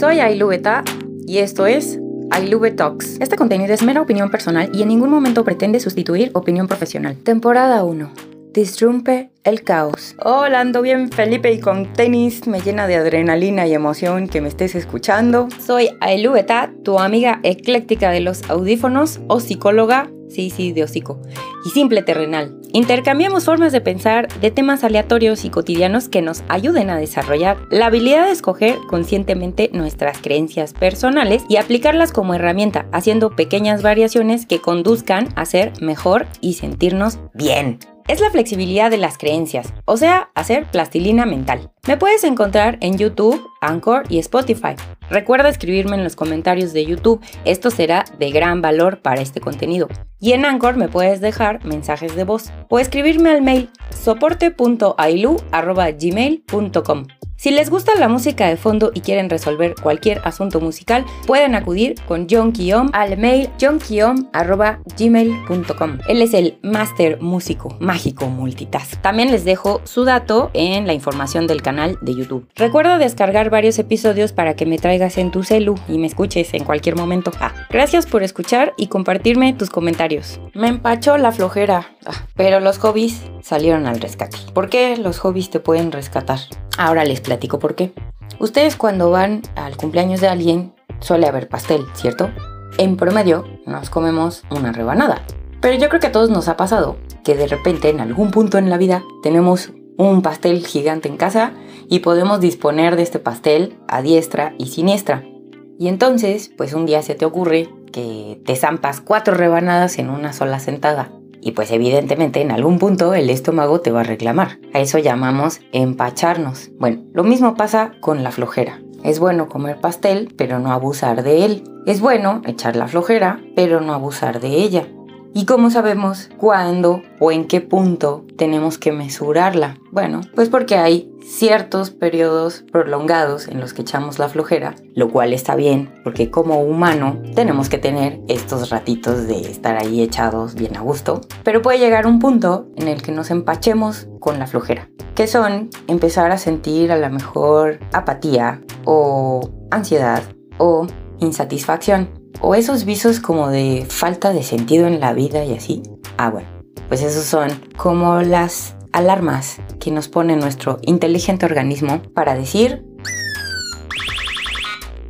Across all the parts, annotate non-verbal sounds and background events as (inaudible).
Soy Ailu Beta y esto es Ailube Talks. Este contenido es mera opinión personal y en ningún momento pretende sustituir opinión profesional. Temporada 1. Disrumpe el caos. Hola, ando bien Felipe y con tenis me llena de adrenalina y emoción que me estés escuchando. Soy Ailu Beta, tu amiga ecléctica de los audífonos o psicóloga sí, sí, de hocico, y simple terrenal. Intercambiamos formas de pensar de temas aleatorios y cotidianos que nos ayuden a desarrollar la habilidad de escoger conscientemente nuestras creencias personales y aplicarlas como herramienta, haciendo pequeñas variaciones que conduzcan a ser mejor y sentirnos bien es la flexibilidad de las creencias, o sea, hacer plastilina mental. Me puedes encontrar en YouTube, Anchor y Spotify. Recuerda escribirme en los comentarios de YouTube, esto será de gran valor para este contenido. Y en Anchor me puedes dejar mensajes de voz o escribirme al mail soporte.ailu.gmail.com. Si les gusta la música de fondo y quieren resolver cualquier asunto musical, pueden acudir con John Kiom al mail johnkiom.gmail.com. Él es el máster músico mágico multitask. También les dejo su dato en la información del canal de YouTube. Recuerda descargar varios episodios para que me traigas en tu celu y me escuches en cualquier momento. Ah, gracias por escuchar y compartirme tus comentarios. Me empachó la flojera, ah, pero los hobbies salieron al rescate. ¿Por qué los hobbies te pueden rescatar? Ahora les platico por qué. Ustedes cuando van al cumpleaños de alguien suele haber pastel, ¿cierto? En promedio nos comemos una rebanada. Pero yo creo que a todos nos ha pasado que de repente en algún punto en la vida tenemos un pastel gigante en casa y podemos disponer de este pastel a diestra y siniestra. Y entonces, pues un día se te ocurre que te zampas cuatro rebanadas en una sola sentada. Y pues evidentemente en algún punto el estómago te va a reclamar. A eso llamamos empacharnos. Bueno, lo mismo pasa con la flojera. Es bueno comer pastel, pero no abusar de él. Es bueno echar la flojera, pero no abusar de ella. ¿Y cómo sabemos cuándo o en qué punto tenemos que mesurarla? Bueno, pues porque hay ciertos periodos prolongados en los que echamos la flojera, lo cual está bien, porque como humano tenemos que tener estos ratitos de estar ahí echados bien a gusto, pero puede llegar un punto en el que nos empachemos con la flojera, que son empezar a sentir a lo mejor apatía o ansiedad o insatisfacción o esos visos como de falta de sentido en la vida y así. Ah, bueno, pues esos son como las alarmas que nos pone nuestro inteligente organismo para decir,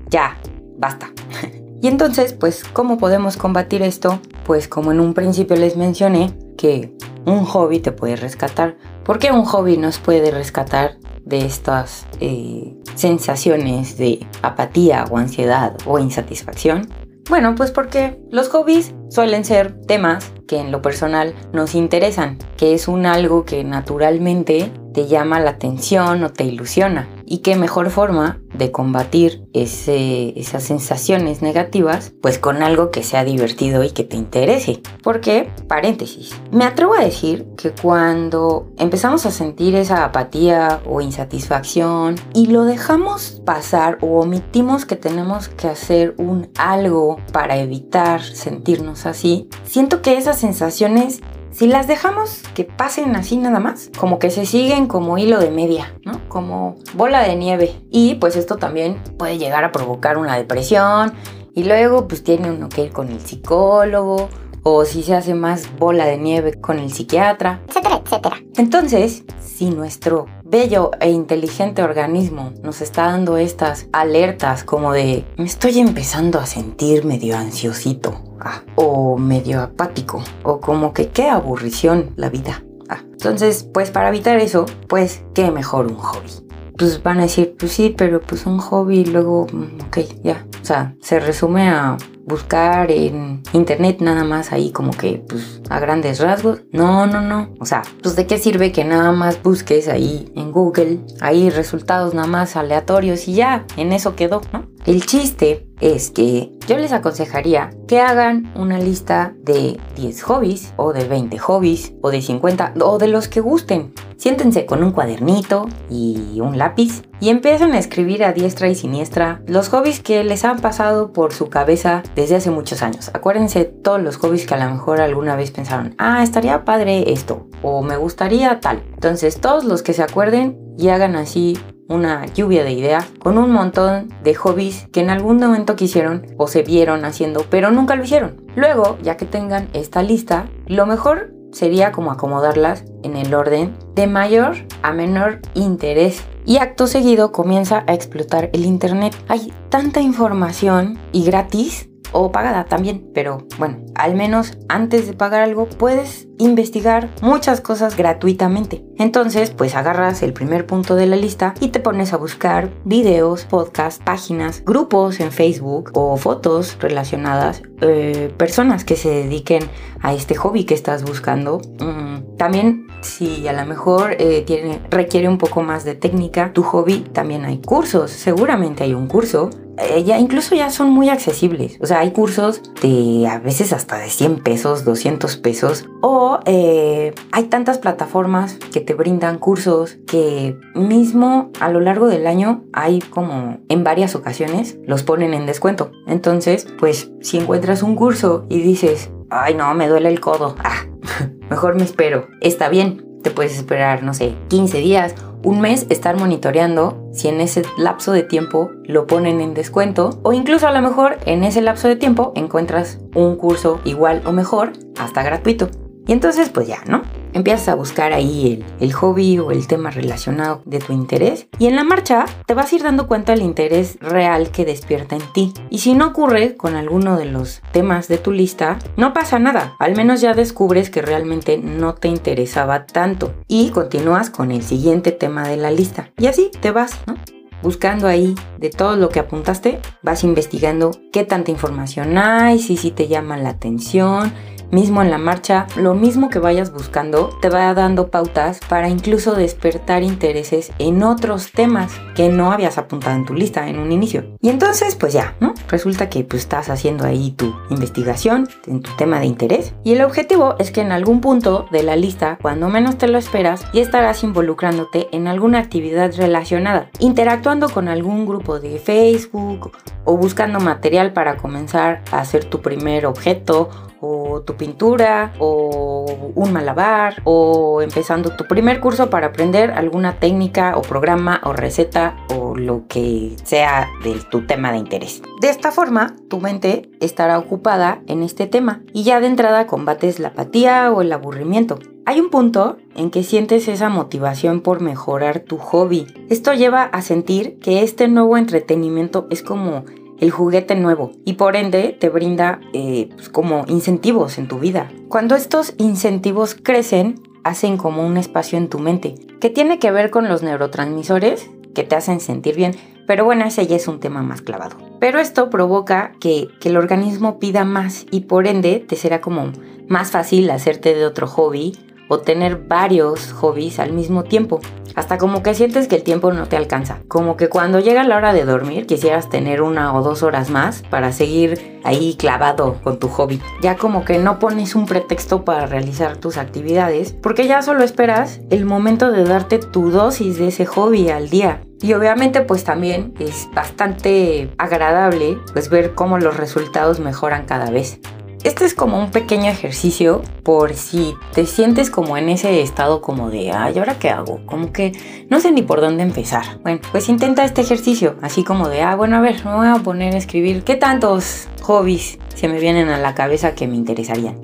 ya, basta. (laughs) y entonces, pues, ¿cómo podemos combatir esto? Pues como en un principio les mencioné, que un hobby te puede rescatar. ¿Por qué un hobby nos puede rescatar de estas eh, sensaciones de apatía o ansiedad o insatisfacción? Bueno, pues porque los hobbies suelen ser temas que en lo personal nos interesan, que es un algo que naturalmente te llama la atención o te ilusiona. Y qué mejor forma de combatir esas sensaciones negativas, pues con algo que sea divertido y que te interese. Porque, paréntesis, me atrevo a decir que cuando empezamos a sentir esa apatía o insatisfacción y lo dejamos pasar o omitimos que tenemos que hacer un algo para evitar sentirnos así, siento que esas sensaciones si las dejamos que pasen así nada más, como que se siguen como hilo de media, ¿no? Como bola de nieve. Y pues esto también puede llegar a provocar una depresión y luego pues tiene uno que ir con el psicólogo o si se hace más bola de nieve con el psiquiatra, etcétera, etcétera. Entonces, si nuestro bello e inteligente organismo nos está dando estas alertas como de me estoy empezando a sentir medio ansiosito ah, o medio apático o como que qué aburrición la vida. Ah, entonces, pues para evitar eso, pues qué mejor un hobby. Pues van a decir, pues sí, pero pues un hobby luego, mm, ok, ya. O sea, se resume a buscar en internet nada más ahí como que pues a grandes rasgos. No, no, no. O sea, pues de qué sirve que nada más busques ahí en Google, ahí resultados nada más aleatorios y ya, en eso quedó, ¿no? El chiste es que yo les aconsejaría que hagan una lista de 10 hobbies o de 20 hobbies o de 50 o de los que gusten. Siéntense con un cuadernito y un lápiz y empiecen a escribir a diestra y siniestra los hobbies que les han pasado por su cabeza desde hace muchos años. Acuérdense todos los hobbies que a lo mejor alguna vez pensaron, ah, estaría padre esto o me gustaría tal. Entonces todos los que se acuerden y hagan así una lluvia de ideas con un montón de hobbies que en algún momento quisieron o se vieron haciendo, pero nunca lo hicieron. Luego, ya que tengan esta lista, lo mejor sería como acomodarlas en el orden de mayor a menor interés. Y acto seguido comienza a explotar el Internet. Hay tanta información y gratis o pagada también, pero bueno, al menos antes de pagar algo puedes investigar muchas cosas gratuitamente. Entonces, pues agarras el primer punto de la lista y te pones a buscar videos, podcasts, páginas, grupos en Facebook o fotos relacionadas, eh, personas que se dediquen a este hobby que estás buscando. Mm, también si a lo mejor eh, tiene, requiere un poco más de técnica, tu hobby también hay cursos, seguramente hay un curso eh, ya incluso ya son muy accesibles. O sea, hay cursos de a veces hasta de 100 pesos, 200 pesos. O eh, hay tantas plataformas que te brindan cursos que mismo a lo largo del año hay como en varias ocasiones los ponen en descuento. Entonces, pues si encuentras un curso y dices, ay no, me duele el codo, ah, (laughs) mejor me espero. Está bien, te puedes esperar, no sé, 15 días un mes estar monitoreando si en ese lapso de tiempo lo ponen en descuento o incluso a lo mejor en ese lapso de tiempo encuentras un curso igual o mejor hasta gratuito. Y entonces pues ya, ¿no? Empiezas a buscar ahí el, hobby o el tema relacionado de tu interés y en la marcha te vas a ir dando cuenta del interés real que despierta en ti. Y si no ocurre con alguno de los temas de tu lista, no pasa nada. Al menos ya descubres que realmente no te interesaba tanto y continúas con el siguiente tema de la lista. Y así te vas, ¿no? buscando ahí de todo lo que apuntaste, vas investigando qué tanta información hay, si si te llama la atención, mismo en la marcha, lo mismo que vayas buscando te va dando pautas para incluso despertar intereses en otros temas que no habías apuntado en tu lista en un inicio. Y entonces, pues ya, ¿no? Resulta que pues estás haciendo ahí tu investigación en tu tema de interés y el objetivo es que en algún punto de la lista, cuando menos te lo esperas, ya estarás involucrándote en alguna actividad relacionada, interactuando con algún grupo de Facebook o buscando material para comenzar a hacer tu primer objeto o tu pintura o un malabar o empezando tu primer curso para aprender alguna técnica o programa o receta o lo que sea de tu tema de interés. De esta forma, tu mente estará ocupada en este tema y ya de entrada combates la apatía o el aburrimiento. Hay un punto en que sientes esa motivación por mejorar tu hobby. Esto lleva a sentir que este nuevo entretenimiento es como el juguete nuevo y por ende te brinda eh, pues, como incentivos en tu vida. Cuando estos incentivos crecen, hacen como un espacio en tu mente que tiene que ver con los neurotransmisores que te hacen sentir bien, pero bueno, ese ya es un tema más clavado. Pero esto provoca que, que el organismo pida más y por ende te será como más fácil hacerte de otro hobby o tener varios hobbies al mismo tiempo. Hasta como que sientes que el tiempo no te alcanza. Como que cuando llega la hora de dormir quisieras tener una o dos horas más para seguir ahí clavado con tu hobby. Ya como que no pones un pretexto para realizar tus actividades porque ya solo esperas el momento de darte tu dosis de ese hobby al día. Y obviamente pues también es bastante agradable pues ver cómo los resultados mejoran cada vez. Este es como un pequeño ejercicio por si te sientes como en ese estado como de, ay, ¿ahora qué hago? Como que no sé ni por dónde empezar. Bueno, pues intenta este ejercicio, así como de, ah, bueno, a ver, me voy a poner a escribir qué tantos hobbies se me vienen a la cabeza que me interesarían.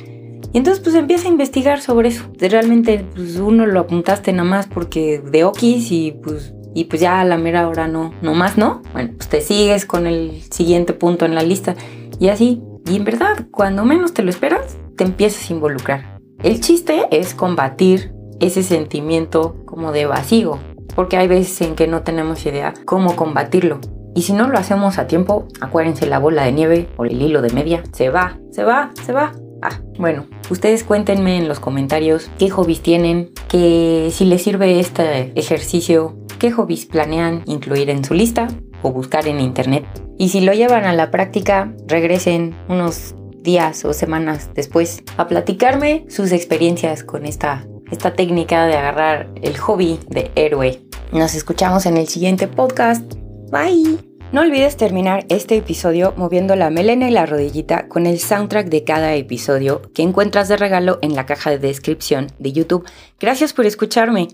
Y entonces pues empieza a investigar sobre eso. Realmente pues uno lo apuntaste nada más porque de okis y pues y pues ya a la mera hora no, no más no. Bueno, pues te sigues con el siguiente punto en la lista y así y en verdad, cuando menos te lo esperas, te empiezas a involucrar. El chiste es combatir ese sentimiento como de vacío, porque hay veces en que no tenemos idea cómo combatirlo. Y si no lo hacemos a tiempo, acuérdense la bola de nieve o el hilo de media, se va, se va, se va. Ah, bueno, ustedes cuéntenme en los comentarios qué hobbies tienen, que si les sirve este ejercicio, qué hobbies planean incluir en su lista o buscar en internet. Y si lo llevan a la práctica, regresen unos días o semanas después a platicarme sus experiencias con esta, esta técnica de agarrar el hobby de héroe. Nos escuchamos en el siguiente podcast. Bye. No olvides terminar este episodio moviendo la melena y la rodillita con el soundtrack de cada episodio que encuentras de regalo en la caja de descripción de YouTube. Gracias por escucharme.